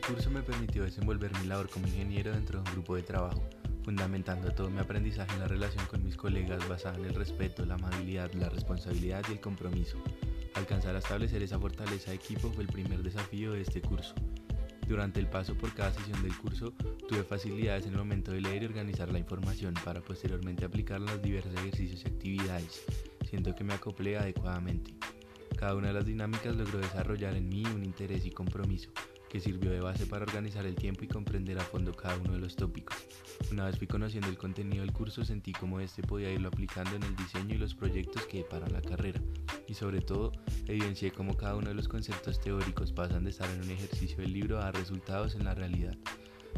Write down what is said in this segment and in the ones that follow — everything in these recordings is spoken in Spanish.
permitió desenvolver mi labor como ingeniero dentro de un grupo de trabajo, fundamentando todo mi aprendizaje en la relación con mis colegas basada en el respeto, la amabilidad, la responsabilidad y el compromiso. Alcanzar a establecer esa fortaleza de equipo fue el primer desafío de este curso. Durante el paso por cada sesión del curso tuve facilidades en el momento de leer y organizar la información para posteriormente aplicarla en los diversos ejercicios y actividades, siento que me acoplé adecuadamente. Cada una de las dinámicas logró desarrollar en mí un interés y compromiso, que sirvió de base para organizar el tiempo y comprender a fondo cada uno de los tópicos. Una vez fui conociendo el contenido del curso, sentí cómo este podía irlo aplicando en el diseño y los proyectos que para la carrera, y sobre todo evidencié cómo cada uno de los conceptos teóricos pasan de estar en un ejercicio del libro a resultados en la realidad.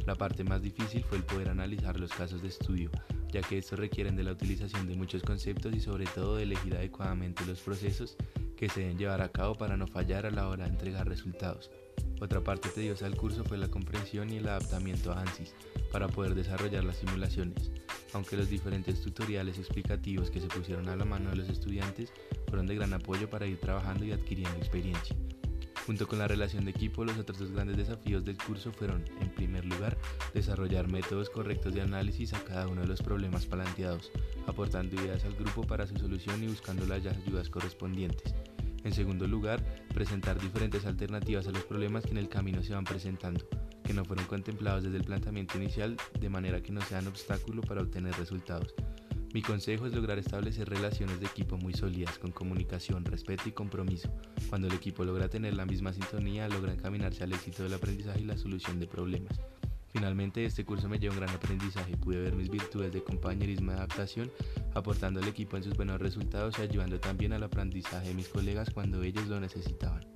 La parte más difícil fue el poder analizar los casos de estudio, ya que estos requieren de la utilización de muchos conceptos y sobre todo de elegir adecuadamente los procesos que se deben llevar a cabo para no fallar a la hora de entregar resultados. Otra parte tediosa del curso fue la comprensión y el adaptamiento a ANSYS para poder desarrollar las simulaciones, aunque los diferentes tutoriales explicativos que se pusieron a la mano de los estudiantes fueron de gran apoyo para ir trabajando y adquiriendo experiencia. Junto con la relación de equipo, los otros dos grandes desafíos del curso fueron, en primer lugar, desarrollar métodos correctos de análisis a cada uno de los problemas planteados, aportando ideas al grupo para su solución y buscando las ayudas correspondientes. En segundo lugar, presentar diferentes alternativas a los problemas que en el camino se van presentando, que no fueron contemplados desde el planteamiento inicial de manera que no sean obstáculo para obtener resultados. Mi consejo es lograr establecer relaciones de equipo muy sólidas, con comunicación, respeto y compromiso. Cuando el equipo logra tener la misma sintonía, logra encaminarse al éxito del aprendizaje y la solución de problemas. Finalmente, este curso me llevó un gran aprendizaje. Pude ver mis virtudes de compañerismo y adaptación, aportando al equipo en sus buenos resultados y ayudando también al aprendizaje de mis colegas cuando ellos lo necesitaban.